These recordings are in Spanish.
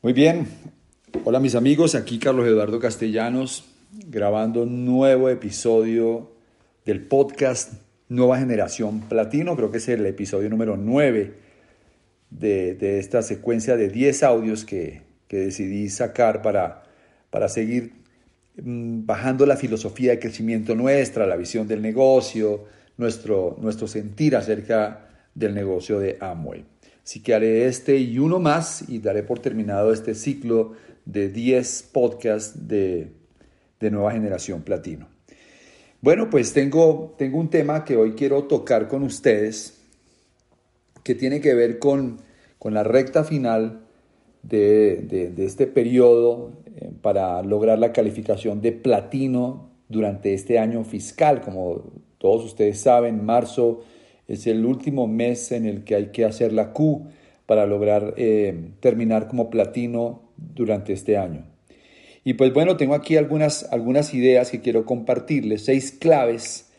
Muy bien, hola mis amigos, aquí Carlos Eduardo Castellanos grabando un nuevo episodio del podcast Nueva Generación Platino, creo que es el episodio número 9 de, esta secuencia de 10 audios que, decidí sacar para, para seguir mm, bajando la filosofía de crecimiento nuestra, la visión del negocio, nuestro, nuestro sentir acerca del negocio de Amway. Así que haré este y uno más y daré por terminado este ciclo de 10 podcasts de, nueva generación platino. Bueno, pues tengo, tengo un tema que hoy quiero tocar con ustedes que tiene que ver con, la recta final de, este periodo eh, para lograr la calificación de platino durante este año fiscal. Como todos ustedes saben, marzo es el último mes en el que hay que hacer la Q para lograr eh, terminar como platino durante este año. Y pues bueno, tengo aquí algunas, algunas ideas que quiero compartirles, seis claves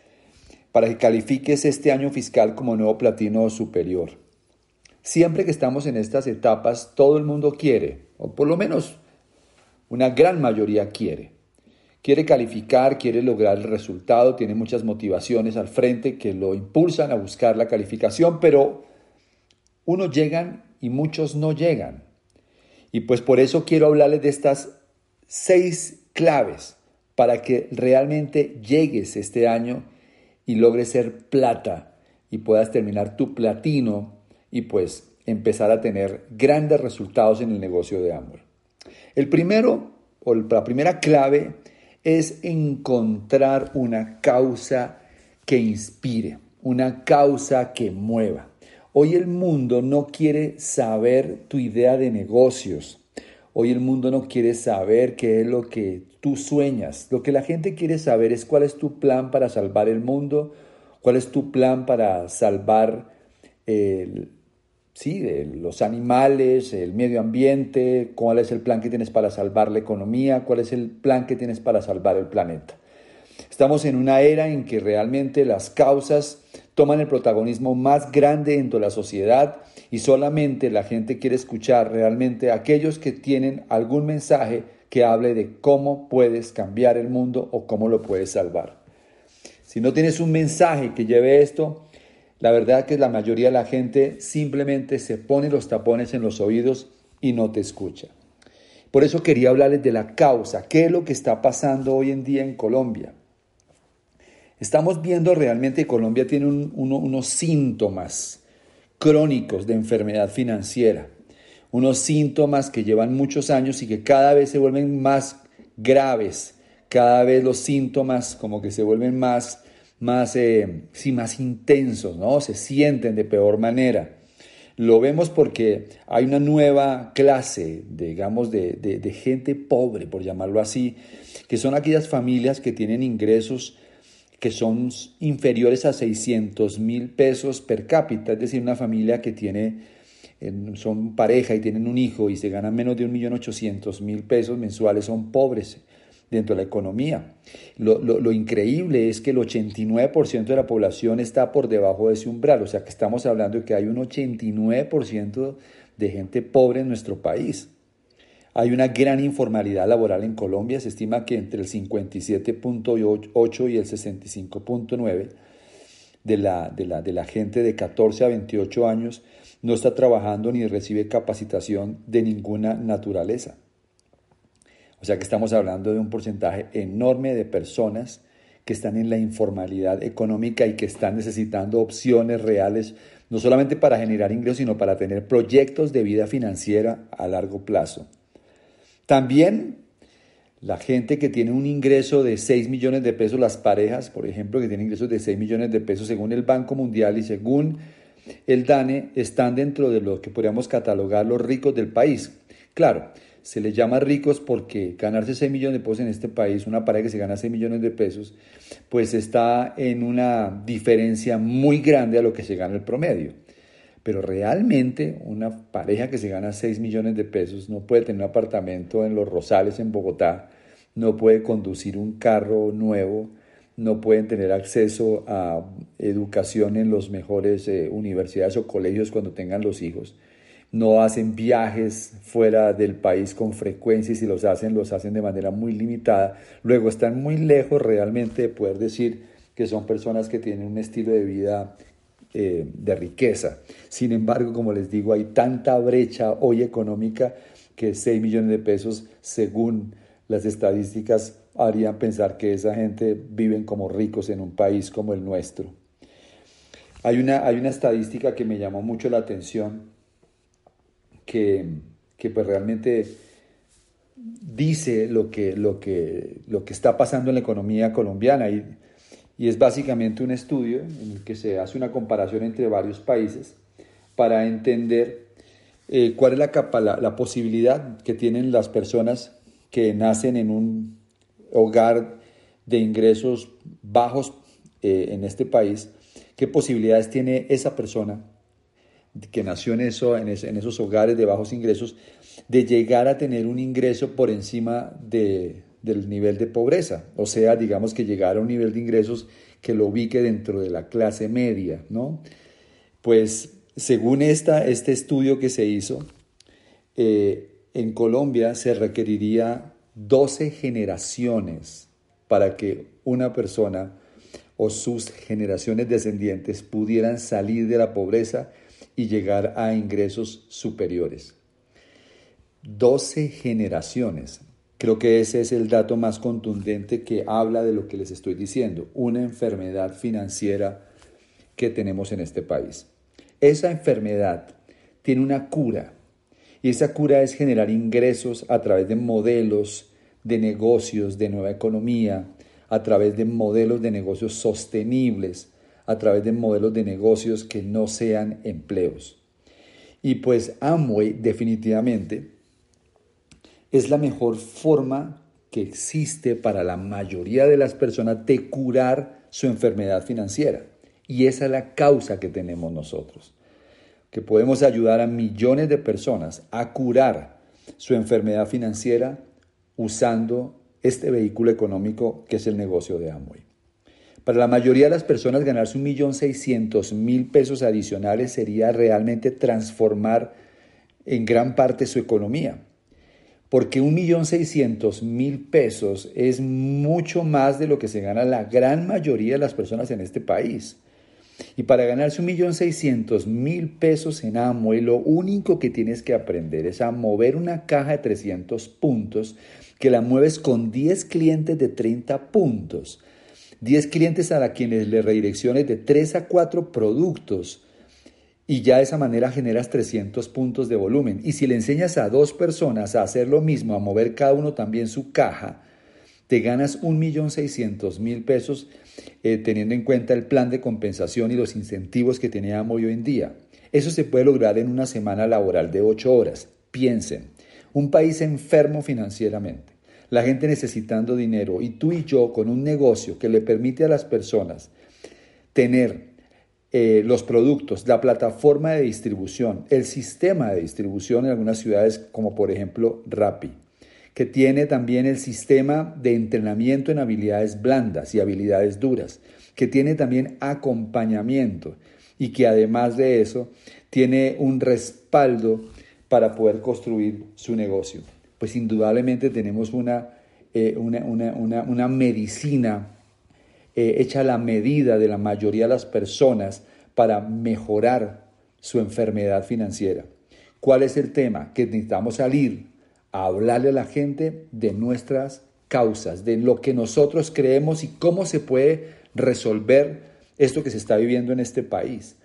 para que califiques este año fiscal como nuevo platino superior. Siempre que estamos en estas etapas, todo el mundo quiere, o por lo menos una gran mayoría quiere, quiere calificar, quiere lograr el resultado, tiene muchas motivaciones al frente que lo impulsan a buscar la calificación, pero unos llegan y muchos no llegan. Y pues por eso quiero hablarles de estas seis claves para que realmente llegues este año y logres ser plata y puedas terminar tu platino y pues empezar a tener grandes resultados en el negocio de Amway. El primero, o la primera clave, es encontrar una causa que inspire, una causa que mueva. Hoy el mundo no quiere saber tu idea de negocios. Hoy el mundo no quiere saber qué es lo que tú sueñas. Lo que la gente quiere saber es cuál es tu plan para salvar el mundo, cuál es tu plan para salvar sí, los animales, el medio ambiente, cuál es el plan que tienes para salvar la economía, cuál es el plan que tienes para salvar el planeta. Estamos en una era en que realmente las causas toman el protagonismo más grande dentro de la sociedad y solamente la gente quiere escuchar realmente a aquellos que tienen algún mensaje que hable de cómo puedes cambiar el mundo o cómo lo puedes salvar. Si no tienes un mensaje que lleve esto, la verdad que la mayoría de la gente simplemente se pone los tapones en los oídos y no te escucha. Por eso quería hablarles de la causa, qué es lo que está pasando hoy en día en Colombia. Estamos viendo realmente que Colombia tiene unos síntomas crónicos de enfermedad financiera, unos síntomas que llevan muchos años y que cada vez se vuelven más graves, cada vez los síntomas como que se vuelven más más, eh, más intensos, ¿no? Se sienten de peor manera. Lo vemos porque hay una nueva clase, digamos, de, de, gente pobre, por llamarlo así, que son aquellas familias que tienen ingresos que son inferiores a 600 mil pesos per cápita, es decir, una familia que tiene, son pareja y tienen un hijo y se ganan menos de 1.800.000 pesos mensuales, son pobres dentro de la economía. Lo, increíble es que el 89% de la población está por debajo de ese umbral, o sea que estamos hablando de que hay un 89% de gente pobre en nuestro país. Hay una gran informalidad laboral en Colombia, se estima que entre el 57.8 y el 65.9 de la, de, la, de la gente de 14 a 28 años no está trabajando ni recibe capacitación de ninguna naturaleza. O sea que estamos hablando de un porcentaje enorme de personas que están en la informalidad económica y que están necesitando opciones reales, no solamente para generar ingresos, sino para tener proyectos de vida financiera a largo plazo. También la gente que tiene un ingreso de 6 millones de pesos, las parejas, por ejemplo, que tienen ingresos de 6 millones de pesos según el Banco Mundial y según el DANE, están dentro de lo que podríamos catalogar los ricos del país. Claro, se les llama ricos porque ganarse 6 millones de pesos en este país, una pareja que se gana 6 millones de pesos, pues está en una diferencia muy grande a lo que se gana el promedio. Pero realmente una pareja que se gana 6 millones de pesos no puede tener un apartamento en Los Rosales, en Bogotá, no puede conducir un carro nuevo, no pueden tener acceso a educación en las mejores eh, universidades o colegios cuando tengan los hijos no hacen viajes fuera del país con frecuencia y si los hacen, los hacen de manera muy limitada. Luego están muy lejos realmente de poder decir que son personas que tienen un estilo de vida eh, de riqueza. Sin embargo, como les digo, hay tanta brecha hoy económica que 6 millones de pesos, según las estadísticas, harían pensar que esa gente viven como ricos en un país como el nuestro. Hay una, hay una estadística que me llamó mucho la atención que, que pues realmente dice lo que, lo, que, lo que está pasando en la economía colombiana. Y, y es básicamente un estudio en el que se hace una comparación entre varios países para entender eh, cuál es la, posibilidad que tienen las personas que nacen en un hogar de ingresos bajos eh, en este país, qué posibilidades tiene esa persona que nació en, eso, en, esos hogares de bajos ingresos, de llegar a tener un ingreso por encima de, del nivel de pobreza, o sea, digamos que llegar a un nivel de ingresos que lo ubique dentro de la clase media, ¿no? Pues según esta, este estudio que se hizo, eh, en Colombia se requeriría 12 generaciones para que una persona o sus generaciones descendientes pudieran salir de la pobreza y llegar a ingresos superiores. 12 generaciones. Creo que ese es el dato más contundente que habla de lo que les estoy diciendo, una enfermedad financiera que tenemos en este país. Esa enfermedad tiene una cura y esa cura es generar ingresos a través de modelos de negocios, de nueva economía, a través de modelos de negocios sostenibles, a través de modelos de negocios que no sean empleos. Y pues Amway definitivamente es la mejor forma que existe para la mayoría de las personas de curar su enfermedad financiera. Y esa es la causa que tenemos nosotros, que podemos ayudar a millones de personas a curar su enfermedad financiera usando este vehículo económico que es el negocio de Amway. Para la mayoría de las personas ganarse un millón seiscientos mil pesos adicionales sería realmente transformar en gran parte su economía. Porque un millón seiscientos mil pesos es mucho más de lo que se gana la gran mayoría de las personas en este país. Y para ganarse un millón seiscientos mil pesos en Amway, lo único que tienes que aprender es a mover una caja de 300 puntos, que la mueves con 10 clientes de 30 puntos 10 clientes a quienes le redirecciones de 3 a 4 productos y ya de esa manera generas 300 puntos de volumen. Y si le enseñas a dos personas a hacer lo mismo, a mover cada uno también su caja, te ganas 1.600.000 pesos eh, teniendo en cuenta el plan de compensación y los incentivos que teníamos hoy en día. Eso se puede lograr en una semana laboral de 8 horas. Piensen, un país enfermo financieramente la gente necesitando dinero. Y tú y yo con un negocio que le permite a las personas tener eh, los productos, la plataforma de distribución, el sistema de distribución en algunas ciudades como por ejemplo Rappi, que tiene también el sistema de entrenamiento en habilidades blandas y habilidades duras, que tiene también acompañamiento y que además de eso tiene un respaldo para poder construir su negocio pues indudablemente tenemos una, eh, una, medicina eh, hecha a la medida de la mayoría de las personas para mejorar su enfermedad financiera. ¿Cuál es el tema? Que necesitamos salir a hablarle a la gente de nuestras causas, de lo que nosotros creemos y cómo se puede resolver esto que se está viviendo en este país.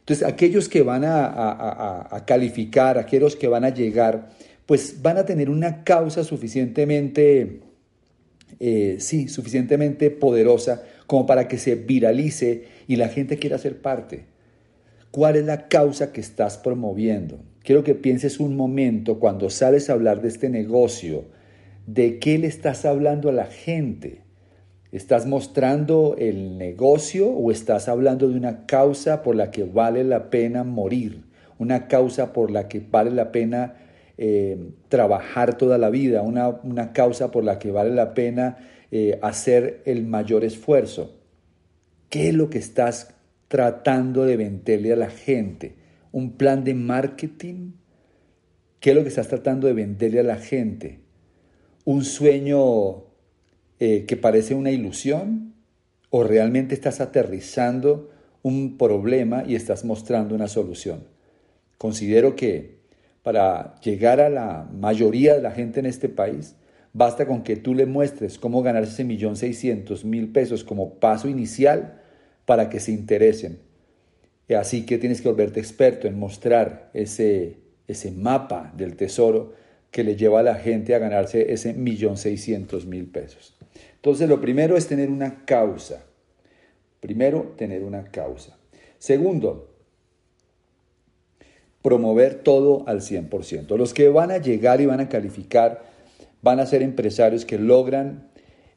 Entonces, aquellos que van a calificar, aquellos que van a llegar pues van a tener una causa suficientemente, eh, sí, suficientemente poderosa como para que se viralice y la gente quiera ser parte. ¿Cuál es la causa que estás promoviendo? Quiero que pienses un momento cuando sales a hablar de este negocio, de qué le estás hablando a la gente. ¿Estás mostrando el negocio o estás hablando de una causa por la que vale la pena morir? Una causa por la que vale la pena eh, trabajar toda la vida, una, causa por la que vale la pena eh, hacer el mayor esfuerzo. ¿Qué es lo que estás tratando de venderle a la gente? ¿Un plan de marketing? ¿Qué es lo que estás tratando de venderle a la gente? ¿Un sueño eh, que parece una ilusión? ¿O realmente estás aterrizando un problema y estás mostrando una solución? Considero que para llegar a la mayoría de la gente en este país, basta con que tú le muestres cómo ganarse ese millón seiscientos mil pesos como paso inicial para que se interesen. Así que tienes que volverte experto en mostrar ese ese mapa del tesoro que le lleva a la gente a ganarse ese millón seiscientos mil pesos. Entonces, lo primero es tener una causa. Primero, tener una causa. Segundo, promover todo al 100%. Los que van a llegar y van a calificar van a ser empresarios que logran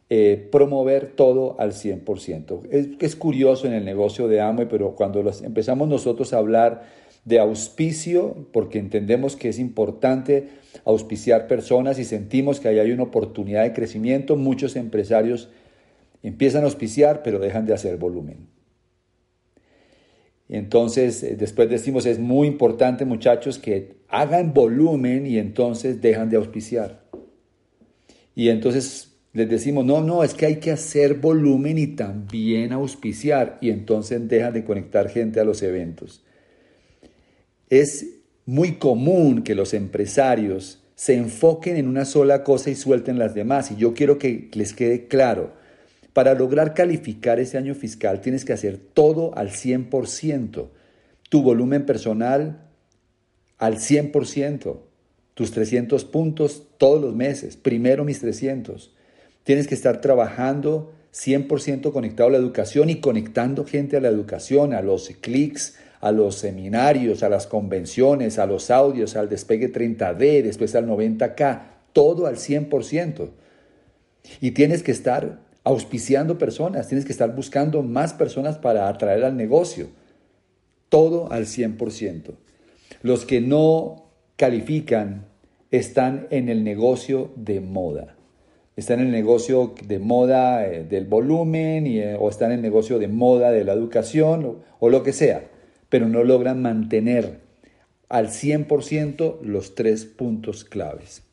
eh, promover todo al 100%. Es, es curioso en el negocio de Amway, pero cuando empezamos nosotros a hablar de auspicio, porque entendemos que es importante auspiciar personas y sentimos que ahí hay una oportunidad de crecimiento. Muchos empresarios empiezan a auspiciar, pero dejan de hacer volumen. Entonces, eh, después decimos, es muy importante muchachos que hagan volumen y entonces dejan de auspiciar. Y entonces les decimos, no, no, es que hay que hacer volumen y también auspiciar. Y entonces dejan de conectar gente a los eventos. Es muy común que los empresarios se enfoquen en una sola cosa y suelten las demás. Y yo quiero que les quede claro, para lograr calificar ese año fiscal tienes que hacer todo al 100%. Tu volumen personal al 100%. Tus 300 puntos todos los meses. Primero mis 300. Tienes que estar trabajando 100% conectado a la educación y conectando gente a la educación, a los clics, a los seminarios, a las convenciones, a los audios, al despegue 30D, después al 90K, todo al 100%. Y tienes que estar auspiciando personas, tienes que estar buscando más personas para atraer al negocio. Todo al 100%. Los que no califican están en el negocio de moda. Están en el negocio de moda eh, del volumen eh, o están en el negocio de moda de la educación o lo que sea pero no logran mantener al 100% los tres puntos claves.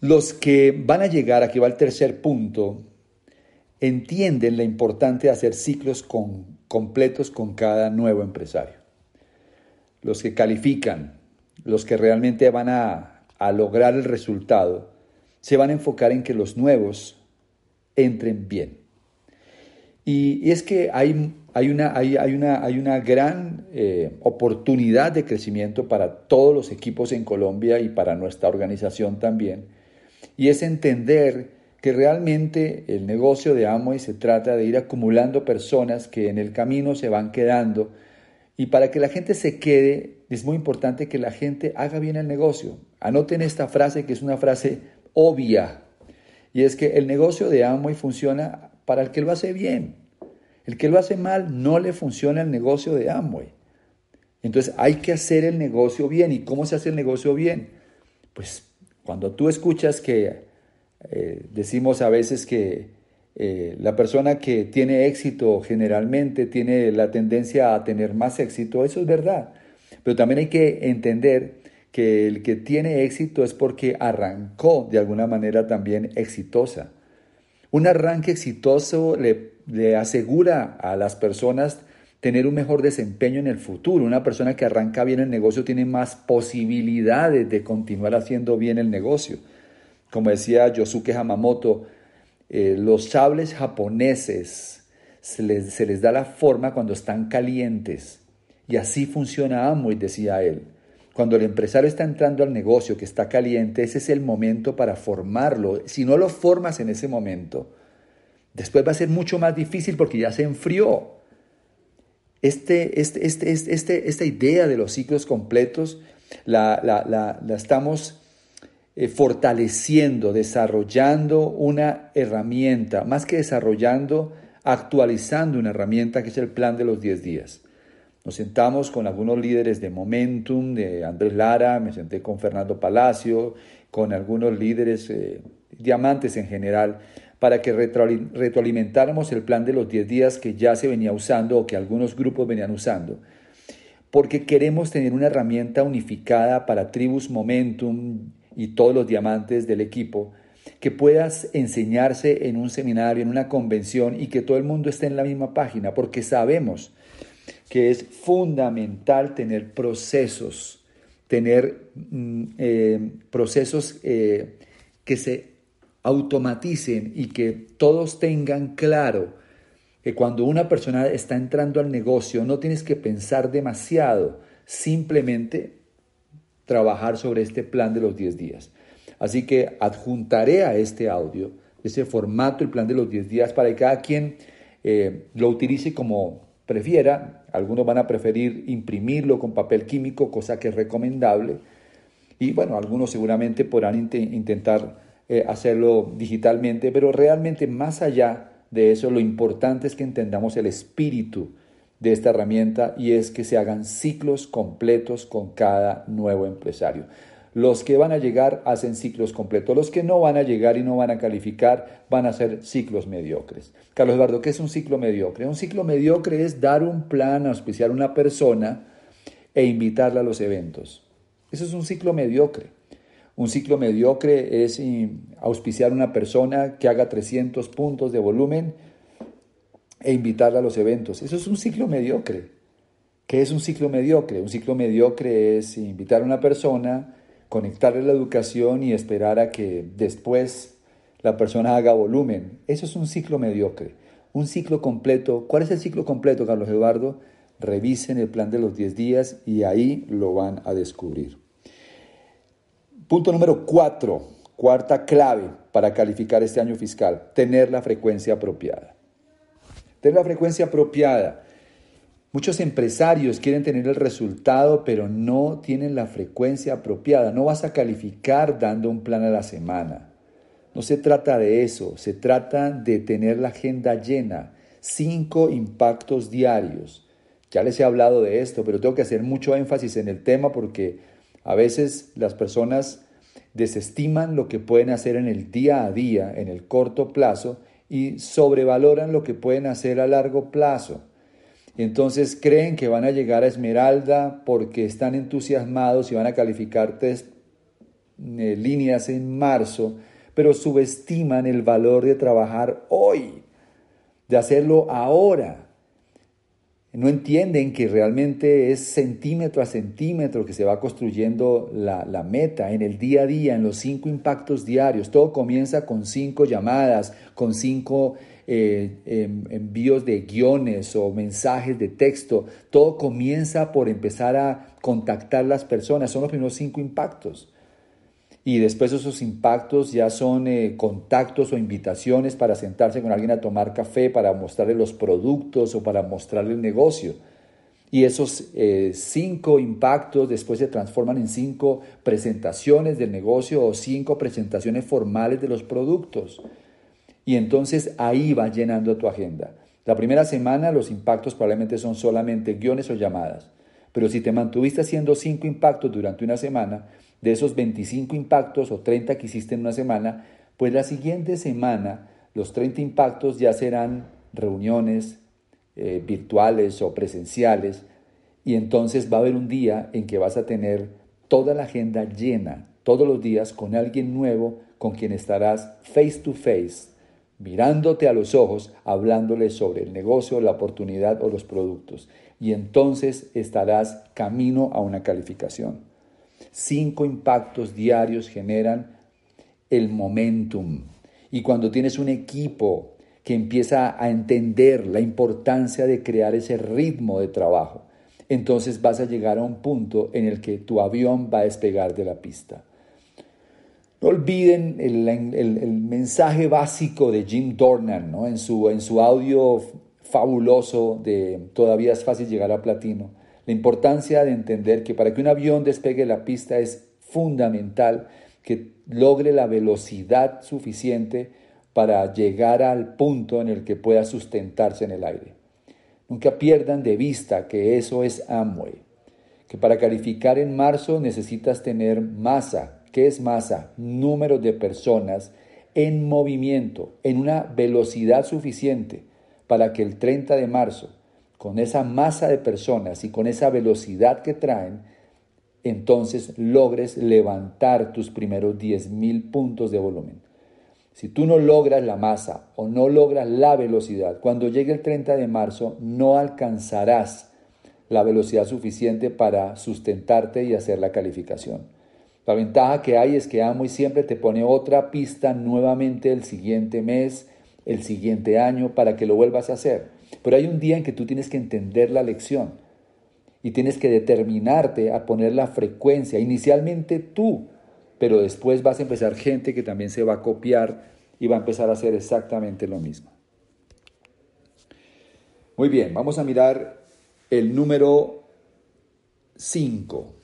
Los que van a llegar, aquí va el tercer punto, entienden la importancia de hacer ciclos completos con cada nuevo empresario. Los que califican, los que realmente van a, a lograr el resultado, se van a enfocar en que los nuevos entren bien. Y, es que hay, hay, una, hay, una, hay una gran eh, oportunidad de crecimiento para todos los equipos en Colombia y para nuestra organización también. Y es entender que realmente el negocio de Amway se trata de ir acumulando personas que en el camino se van quedando. Y para que la gente se quede, es muy importante que la gente haga bien el negocio. Anoten esta frase que es una frase obvia. Y es que el negocio de Amway funciona para el que lo hace bien. El que lo hace mal no le funciona el negocio de Amway. Entonces hay que hacer el negocio bien. ¿Y cómo se hace el negocio bien? Pues cuando tú escuchas que eh, decimos a veces que eh, la persona que tiene éxito generalmente tiene la tendencia a tener más éxito, eso es verdad. Pero también hay que entender que el que tiene éxito es porque arrancó de alguna manera también exitosa. Un arranque exitoso le, asegura a las personas tener un mejor desempeño en el futuro. Una persona que arranca bien el negocio tiene más posibilidades de continuar haciendo bien el negocio. Como decía Yosuke Hamamoto, eh, los sables japoneses se les, se les da la forma cuando están calientes. Y así funciona Amway, decía él. Cuando el empresario está entrando al negocio que está caliente, ese es el momento para formarlo. Si no lo formas en ese momento, después va a ser mucho más difícil porque ya se enfrió. Este, este, este, este esta idea de los ciclos completos la, la estamos eh, fortaleciendo, desarrollando una herramienta, más que desarrollando, actualizando una herramienta que es el plan de los 10 días. Nos sentamos con algunos líderes de Momentum, de Andrés Lara, me senté con Fernando Palacio, con algunos líderes, eh, diamantes en general, para que retroalimentáramos el plan de los 10 días que ya se venía usando o que algunos grupos venían usando. porque queremos tener una herramienta unificada para Tribus Momentum y todos los diamantes del equipo, que puedas enseñarse en un seminario, en una convención y que todo el mundo esté en la misma página, porque sabemos que es fundamental tener procesos, tener mm, eh, procesos eh, que se automaticen y que todos tengan claro que cuando una persona está entrando al negocio no tienes que pensar demasiado, simplemente trabajar sobre este plan de los 10 días. Así que adjuntaré a este audio ese formato, el plan de los 10 días, para que cada quien eh, lo utilice como prefiera. Algunos van a preferir imprimirlo con papel químico, cosa que es recomendable. Y bueno, algunos seguramente podrán intentar eh, hacerlo digitalmente, pero realmente más allá de eso, lo importante es que entendamos el espíritu de esta herramienta y es que se hagan ciclos completos con cada nuevo empresario. Los que van a llegar hacen ciclos completos. Los que no van a llegar y no van a calificar van a hacer ciclos mediocres. Carlos Eduardo, ¿qué es un ciclo mediocre? Un ciclo mediocre es dar un plan, auspiciar a una persona e invitarla a los eventos. Eso es un ciclo mediocre. Un ciclo mediocre es auspiciar a una persona que haga 300 puntos de volumen e invitarla a los eventos. Eso es un ciclo mediocre. ¿Qué es un ciclo mediocre? Un ciclo mediocre es invitar a una persona, conectarle la educación y esperar a que después la persona haga volumen. Eso es un ciclo mediocre. Un ciclo completo. ¿Cuál es el ciclo completo, Carlos Eduardo? Revisen el plan de los 10 días y ahí lo van a descubrir. Punto número 4, cuarta clave para calificar este año fiscal, tener la frecuencia apropiada. Tener la frecuencia apropiada. Muchos empresarios quieren tener el resultado, pero no tienen la frecuencia apropiada. No vas a calificar dando un plan a la semana. No se trata de eso, se trata de tener la agenda llena. Cinco impactos diarios. Ya les he hablado de esto, pero tengo que hacer mucho énfasis en el tema porque a veces las personas desestiman lo que pueden hacer en el día a día, en el corto plazo, y sobrevaloran lo que pueden hacer a largo plazo. Entonces creen que van a llegar a Esmeralda porque están entusiasmados y van a calificar eh, líneas en marzo, pero subestiman el valor de trabajar hoy, de hacerlo ahora. No entienden que realmente es centímetro a centímetro que se va construyendo la, meta en el día a día, en los cinco impactos diarios. Todo comienza con cinco llamadas, con cinco eh, em, envíos de guiones o mensajes de texto. Todo comienza por empezar a contactar las personas. Son los primeros cinco impactos. Y después esos impactos ya son eh, contactos o invitaciones para sentarse con alguien a tomar café, para mostrarle los productos o para mostrarle el negocio. Y esos eh, cinco impactos después se transforman en cinco presentaciones del negocio o cinco presentaciones formales de los productos. Y entonces ahí va llenando tu agenda. La primera semana los impactos probablemente son solamente guiones o llamadas. Pero si te mantuviste haciendo cinco impactos durante una semana, de esos 25 impactos o 30 que hiciste en una semana, pues la siguiente semana los 30 impactos ya serán reuniones eh, virtuales o presenciales y entonces va a haber un día en que vas a tener toda la agenda llena, todos los días con alguien nuevo con quien estarás face to face, mirándote a los ojos, hablándole sobre el negocio, la oportunidad o los productos. Y entonces estarás camino a una calificación. Cinco impactos diarios generan el momentum. Y cuando tienes un equipo que empieza a entender la importancia de crear ese ritmo de trabajo, entonces vas a llegar a un punto en el que tu avión va a despegar de la pista. No olviden el, mensaje básico de Jim Dornan ¿no? en, su, en su audio fabuloso de Todavía es fácil llegar a platino. La importancia de entender que para que un avión despegue la pista es fundamental que logre la velocidad suficiente para llegar al punto en el que pueda sustentarse en el aire. Nunca pierdan de vista que eso es Amway, que para calificar en marzo necesitas tener masa, ¿Qué es masa? Número de personas en movimiento, en una velocidad suficiente para que el 30 de marzo, con esa masa de personas y con esa velocidad que traen, entonces logres levantar tus primeros 10 mil puntos de volumen. Si tú no logras la masa o no logras la velocidad, cuando llegue el 30 de marzo no alcanzarás la velocidad suficiente para sustentarte y hacer la calificación. La ventaja que hay es que Amo siempre te pone otra pista nuevamente el siguiente mes, el siguiente año, para que lo vuelvas a hacer. Pero hay un día en que tú tienes que entender la lección y tienes que determinarte a poner la frecuencia, inicialmente tú, pero después vas a empezar gente que también se va a copiar y va a empezar a hacer exactamente lo mismo. Muy bien, vamos a mirar el número 5,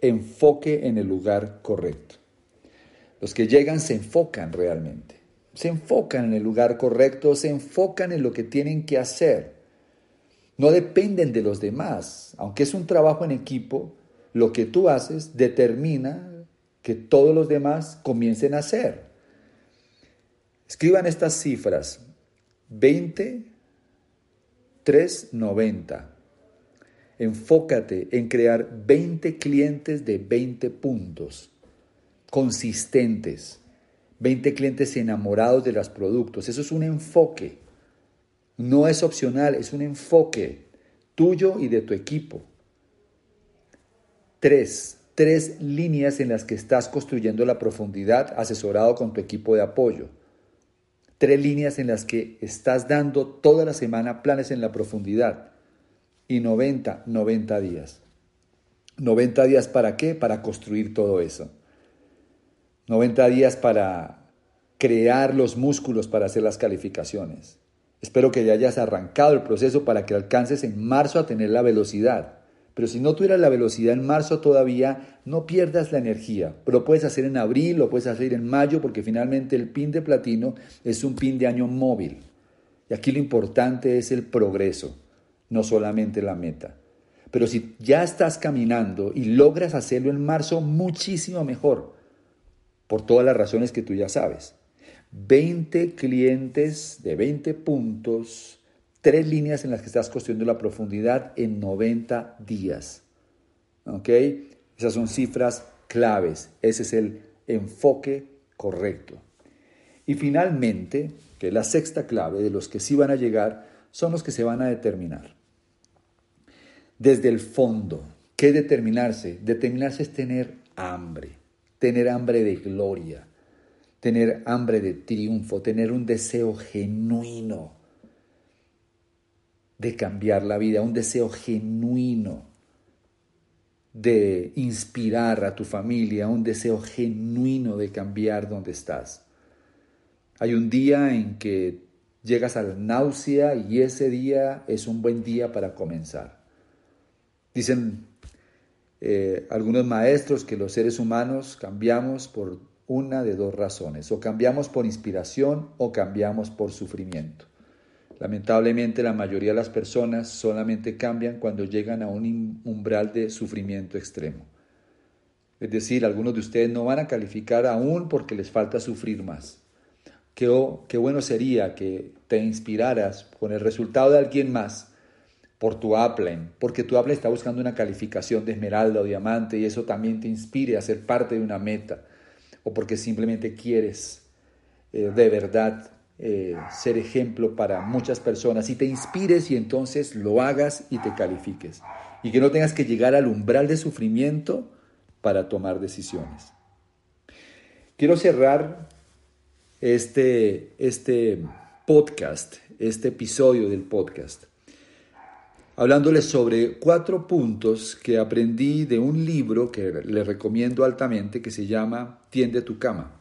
enfoque en el lugar correcto. Los que llegan se enfocan realmente, se enfocan en el lugar correcto, se enfocan en lo que tienen que hacer. No dependen de los demás, aunque es un trabajo en equipo, lo que tú haces determina que todos los demás comiencen a hacer. Escriban estas cifras. 20, 3, 90. Enfócate en crear 20 clientes de 20 puntos, consistentes, 20 clientes enamorados de los productos. Eso es un enfoque. No es opcional, es un enfoque tuyo y de tu equipo. 3 tres líneas en las que estás construyendo la profundidad asesorado con tu equipo de apoyo. Tres líneas en las que estás dando toda la semana planes en la profundidad. Y 90, 90 días. 90 días para qué? Para construir todo eso. 90 días para crear los músculos para hacer las calificaciones. Espero que ya hayas arrancado el proceso para que alcances en marzo a tener la velocidad. Pero si no tuvieras la velocidad en marzo todavía, no pierdas la energía. Lo puedes hacer en abril, lo puedes hacer en mayo, porque finalmente el pin de platino es un pin de año móvil. Y aquí lo importante es el progreso, no solamente la meta. Pero si ya estás caminando y logras hacerlo en marzo, muchísimo mejor, por todas las razones que tú ya sabes. 20 clientes de 20 puntos tres líneas en las que estás construyendo la profundidad en 90 días. ¿Ok? Esas son cifras claves. Ese es el enfoque correcto. Y finalmente, que la sexta clave de los que sí van a llegar, son los que se van a determinar. Desde el fondo, ¿qué determinarse? Determinarse es tener hambre, tener hambre de gloria, tener hambre de triunfo, tener un deseo genuino de cambiar la vida, un deseo genuino de inspirar a tu familia, un deseo genuino de cambiar donde estás. Hay un día en que llegas a la náusea y ese día es un buen día para comenzar. Dicen eh, algunos maestros que los seres humanos cambiamos por una de dos razones, o cambiamos por inspiración o cambiamos por sufrimiento. Lamentablemente la mayoría de las personas solamente cambian cuando llegan a un umbral de sufrimiento extremo. Es decir, algunos de ustedes no van a calificar aún porque les falta sufrir más. Qué, qué bueno sería que te inspiraras con el resultado de alguien más por tu Apple, porque tu Apple está buscando una calificación de esmeralda o diamante y eso también te inspire a ser parte de una meta, o porque simplemente quieres eh, de verdad eh, ser ejemplo para muchas personas y te inspires y entonces lo hagas y te califiques. Y que no tengas que llegar al umbral de sufrimiento para tomar decisiones. Quiero cerrar este, este podcast, este episodio del podcast, hablándoles sobre cuatro puntos que aprendí de un libro que le recomiendo altamente que se llama Tiende tu cama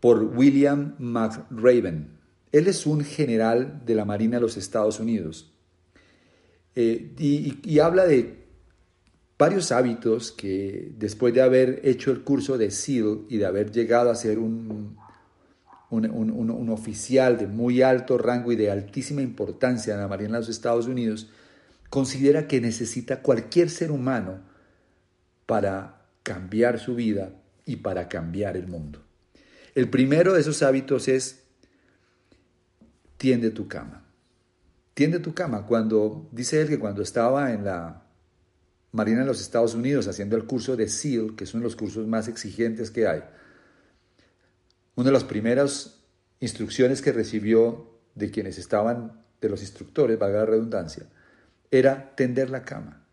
por William McRaven. Él es un general de la Marina de los Estados Unidos eh, y, habla de varios hábitos que después de haber hecho el curso de SEAL y de haber llegado a ser un, un, oficial de muy alto rango y de altísima importancia en la Marina de los Estados Unidos, considera que necesita cualquier ser humano para cambiar su vida y para cambiar el mundo. El primero de esos hábitos es tiende tu cama. tiende tu cama. Cuando, dice él que cuando estaba en la Marina de los Estados Unidos haciendo el curso de SEAL, que es uno de los cursos más exigentes que hay, una de las primeras instrucciones que recibió de quienes estaban, de los instructores, valga la redundancia, era tender la cama.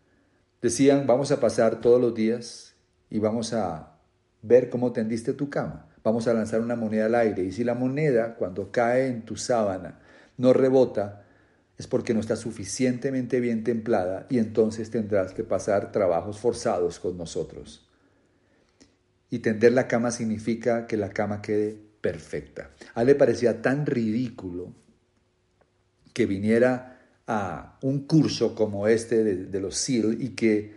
Decían, vamos a pasar todos los días y vamos a ver cómo tendiste tu cama. Vamos a lanzar una moneda al aire y si la moneda cuando cae en tu sábana no rebota, es porque no está suficientemente bien templada y entonces tendrás que pasar trabajos forzados con nosotros. Y tender la cama significa que la cama quede perfecta. A él le parecía tan ridículo que viniera a un curso como este de, los SEAL y que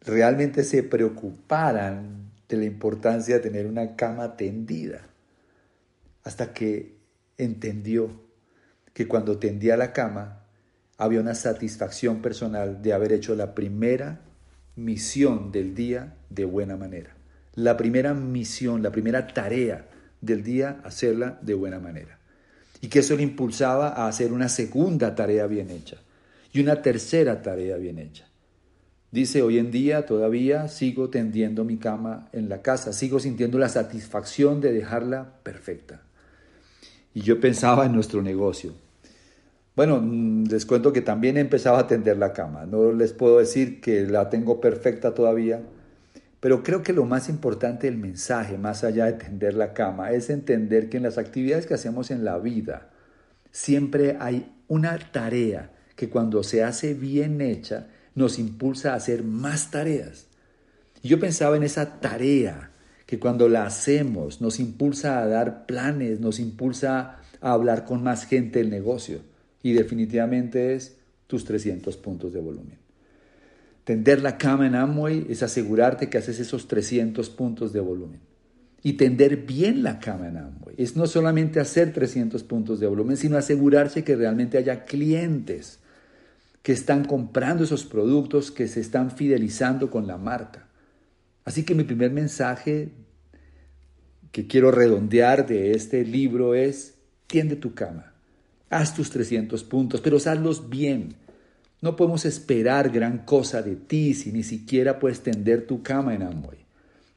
realmente se preocuparan de la importancia de tener una cama tendida. Hasta que entendió que cuando tendía la cama había una satisfacción personal de haber hecho la primera misión del día de buena manera. La primera misión, la primera tarea del día, hacerla de buena manera. Y que eso le impulsaba a hacer una segunda tarea bien hecha y una tercera tarea bien hecha. Dice, hoy en día todavía sigo tendiendo mi cama en la casa, sigo sintiendo la satisfacción de dejarla perfecta. Y yo pensaba en nuestro negocio. Bueno, mm, les cuento que también empezaba a tender la cama. No les puedo decir que la tengo perfecta todavía, pero creo que lo más importante del mensaje, más allá de tender la cama, es entender que en las actividades que hacemos en la vida, siempre hay una tarea que cuando se hace bien hecha, nos impulsa a hacer más tareas. Y yo pensaba en esa tarea que cuando la hacemos nos impulsa a dar planes, nos impulsa a hablar con más gente del negocio. Y definitivamente es tus 300 puntos de volumen. Tender la cama en Amway es asegurarte que haces esos 300 puntos de volumen. Y tender bien la cama en Amway es no solamente hacer 300 puntos de volumen, sino asegurarse que realmente haya clientes que están comprando esos productos, que se están fidelizando con la marca. Así que mi primer mensaje que quiero redondear de este libro es, tiende tu cama, haz tus 300 puntos, pero hazlos bien. No podemos esperar gran cosa de ti si ni siquiera puedes tender tu cama en Amway.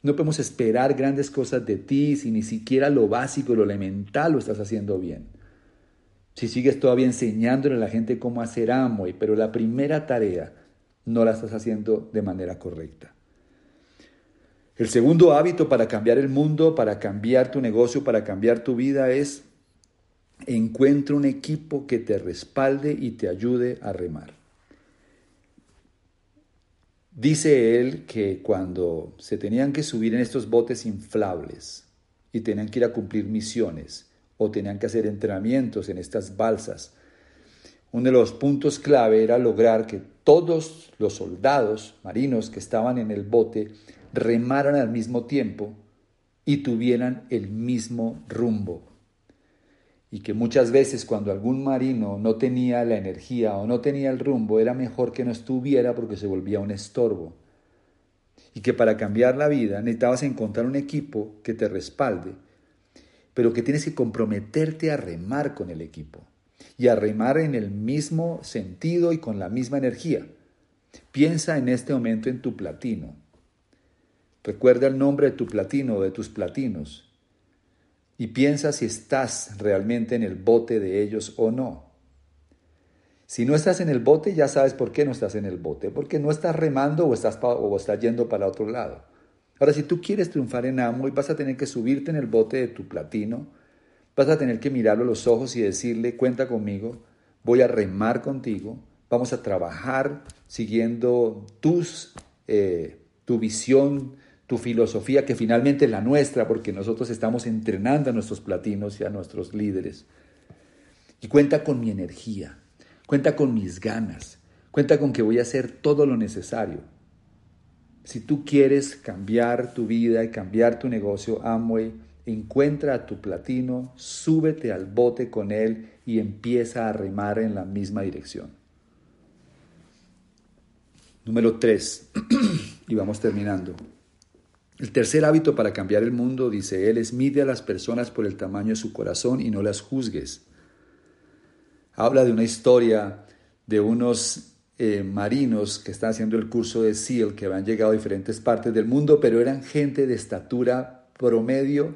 No podemos esperar grandes cosas de ti si ni siquiera lo básico, lo elemental lo estás haciendo bien. Si sigues todavía enseñándole a la gente cómo hacer Amway, pero la primera tarea no la estás haciendo de manera correcta. El segundo hábito para cambiar el mundo, para cambiar tu negocio, para cambiar tu vida es encuentra un equipo que te respalde y te ayude a remar. Dice él que cuando se tenían que subir en estos botes inflables y tenían que ir a cumplir misiones, o tenían que hacer entrenamientos en estas balsas. Uno de los puntos clave era lograr que todos los soldados marinos que estaban en el bote remaran al mismo tiempo y tuvieran el mismo rumbo. Y que muchas veces cuando algún marino no tenía la energía o no tenía el rumbo, era mejor que no estuviera porque se volvía un estorbo. Y que para cambiar la vida necesitabas encontrar un equipo que te respalde pero que tienes que comprometerte a remar con el equipo y a remar en el mismo sentido y con la misma energía. Piensa en este momento en tu platino. Recuerda el nombre de tu platino o de tus platinos y piensa si estás realmente en el bote de ellos o no. Si no estás en el bote, ya sabes por qué no estás en el bote, porque no estás remando o estás, o estás yendo para otro lado. Ahora, si tú quieres triunfar en Amway, vas a tener que subirte en el bote de tu platino, vas a tener que mirarlo a los ojos y decirle, cuenta conmigo, voy a remar contigo, vamos a trabajar siguiendo tus, eh, tu visión, tu filosofía, que finalmente es la nuestra, porque nosotros estamos entrenando a nuestros platinos y a nuestros líderes. Y cuenta con mi energía, cuenta con mis ganas, cuenta con que voy a hacer todo lo necesario si tú quieres cambiar tu vida y cambiar tu negocio, Amway, encuentra a tu platino, súbete al bote con él y empieza a remar en la misma dirección. Número 3, y vamos terminando. El tercer hábito para cambiar el mundo, dice él, es mide a las personas por el tamaño de su corazón y no las juzgues. Habla de una historia de unos eh, marinos que están haciendo el curso de SEAL, que habían llegado a diferentes partes del mundo, pero eran gente de estatura promedio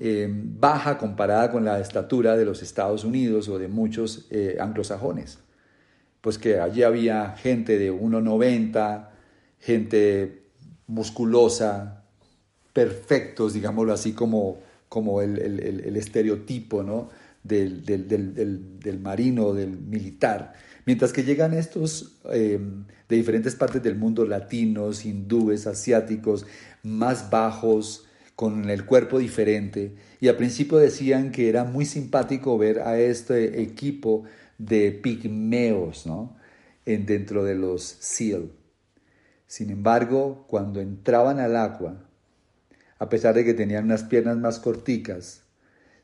eh, baja comparada con la estatura de los Estados Unidos o de muchos eh, anglosajones. Pues que allí había gente de 1,90, gente musculosa, perfectos, digámoslo así, como, como el, el, estereotipo ¿no? del, del, del, del, marino, del militar. Mientras que llegan estos eh, de diferentes partes del mundo, latinos, hindúes, asiáticos, más bajos, con el cuerpo diferente. Y al principio decían que era muy simpático ver a este equipo de pigmeos ¿no? en, dentro de los SEAL. Sin embargo, cuando entraban al agua, a pesar de que tenían unas piernas más corticas,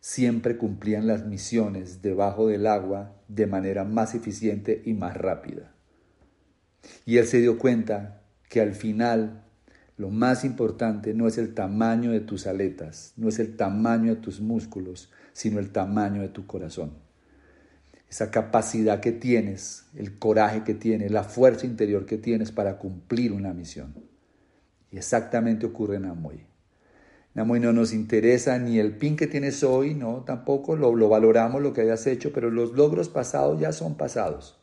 siempre cumplían las misiones debajo del agua de manera más eficiente y más rápida. Y él se dio cuenta que al final lo más importante no es el tamaño de tus aletas, no es el tamaño de tus músculos, sino el tamaño de tu corazón. Esa capacidad que tienes, el coraje que tienes, la fuerza interior que tienes para cumplir una misión. Y exactamente ocurre en Amoy. En Amoy no nos interesa ni el pin que tienes hoy, no, tampoco lo, lo valoramos lo que hayas hecho, pero los logros pasados ya son pasados.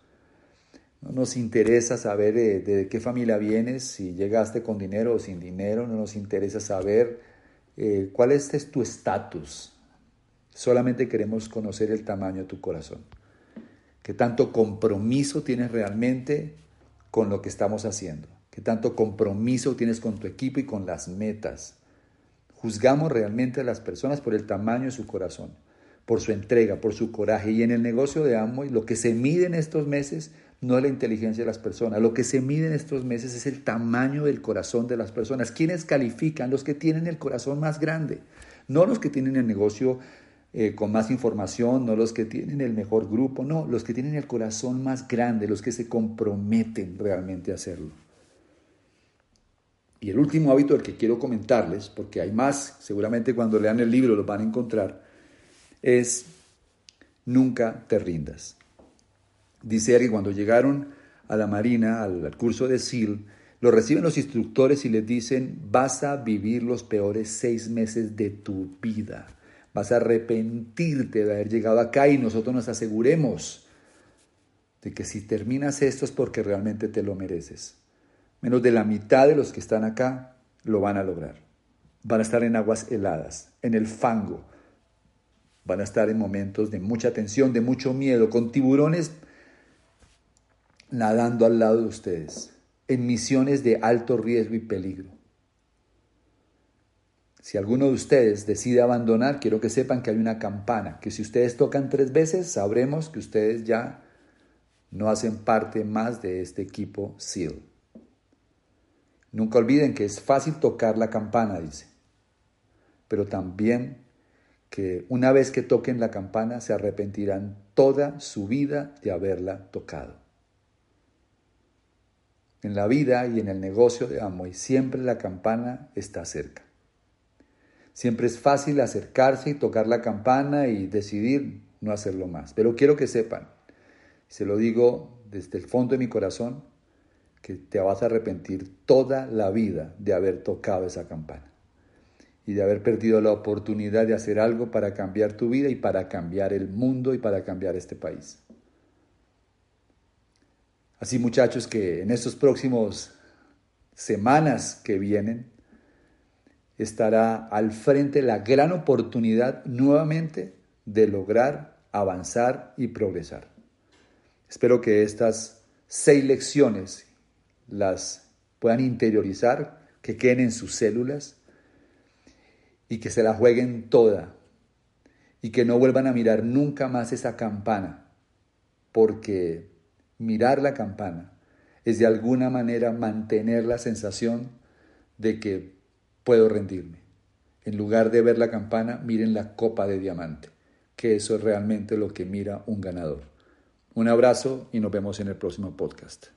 No nos interesa saber de, qué familia vienes, si llegaste con dinero o sin dinero, no nos interesa saber eh, cuál es tu estatus. Solamente queremos conocer el tamaño de tu corazón. ¿Qué tanto compromiso tienes realmente con lo que estamos haciendo? ¿Qué tanto compromiso tienes con tu equipo y con las metas? Juzgamos realmente a las personas por el tamaño de su corazón, por su entrega, por su coraje. Y en el negocio de Amway, lo que se mide en estos meses no es la inteligencia de las personas. Lo que se mide en estos meses es el tamaño del corazón de las personas. ¿Quiénes califican? Los que tienen el corazón más grande, no los que tienen el negocio eh, con más información, no los que tienen el mejor grupo, no, los que tienen el corazón más grande, los que se comprometen realmente a hacerlo. Y el último hábito del que quiero comentarles, porque hay más, seguramente cuando lean el libro lo van a encontrar, es nunca te rindas. Dice que cuando llegaron a la Marina, al, curso de SEAL, lo reciben los instructores y les dicen, vas a vivir los peores seis meses de tu vida. Vas a arrepentirte de haber llegado acá y nosotros nos aseguremos de que si terminas esto es porque realmente te lo mereces. Menos de la mitad de los que están acá lo van a lograr. Van a estar en aguas heladas, en el fango. Van a estar en momentos de mucha tensión, de mucho miedo, con tiburones nadando al lado de ustedes, en misiones de alto riesgo y peligro. Si alguno de ustedes decide abandonar, quiero que sepan que hay una campana, que si ustedes tocan tres veces, sabremos que ustedes ya no hacen parte más de este equipo SEAL. Nunca olviden que es fácil tocar la campana, dice, pero también que una vez que toquen la campana se arrepentirán toda su vida de haberla tocado en la vida y en el negocio de y siempre la campana está cerca. Siempre es fácil acercarse y tocar la campana y decidir no hacerlo más. Pero quiero que sepan, se lo digo desde el fondo de mi corazón, que te vas a arrepentir toda la vida de haber tocado esa campana y de haber perdido la oportunidad de hacer algo para cambiar tu vida y para cambiar el mundo y para cambiar este país. Así muchachos que en estos próximos semanas que vienen estará al frente la gran oportunidad nuevamente de lograr avanzar y progresar. Espero que estas seis lecciones las puedan interiorizar, que queden en sus células y que se la jueguen toda y que no vuelvan a mirar nunca más esa campana, porque mirar la campana es de alguna manera mantener la sensación de que puedo rendirme. En lugar de ver la campana, miren la copa de diamante, que eso es realmente lo que mira un ganador. Un abrazo y nos vemos en el próximo podcast.